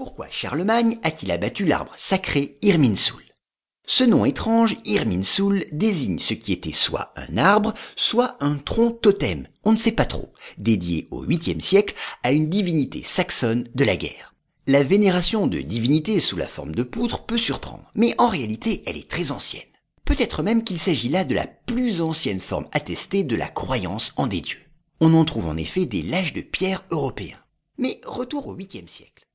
Pourquoi Charlemagne a-t-il abattu l'arbre sacré Irminsul Ce nom étrange, Irminsul, désigne ce qui était soit un arbre, soit un tronc totem, on ne sait pas trop, dédié au 8e siècle à une divinité saxonne de la guerre. La vénération de divinités sous la forme de poutres peut surprendre, mais en réalité elle est très ancienne. Peut-être même qu'il s'agit là de la plus ancienne forme attestée de la croyance en des dieux. On en trouve en effet des lâches de pierre européens. Mais retour au 8e siècle.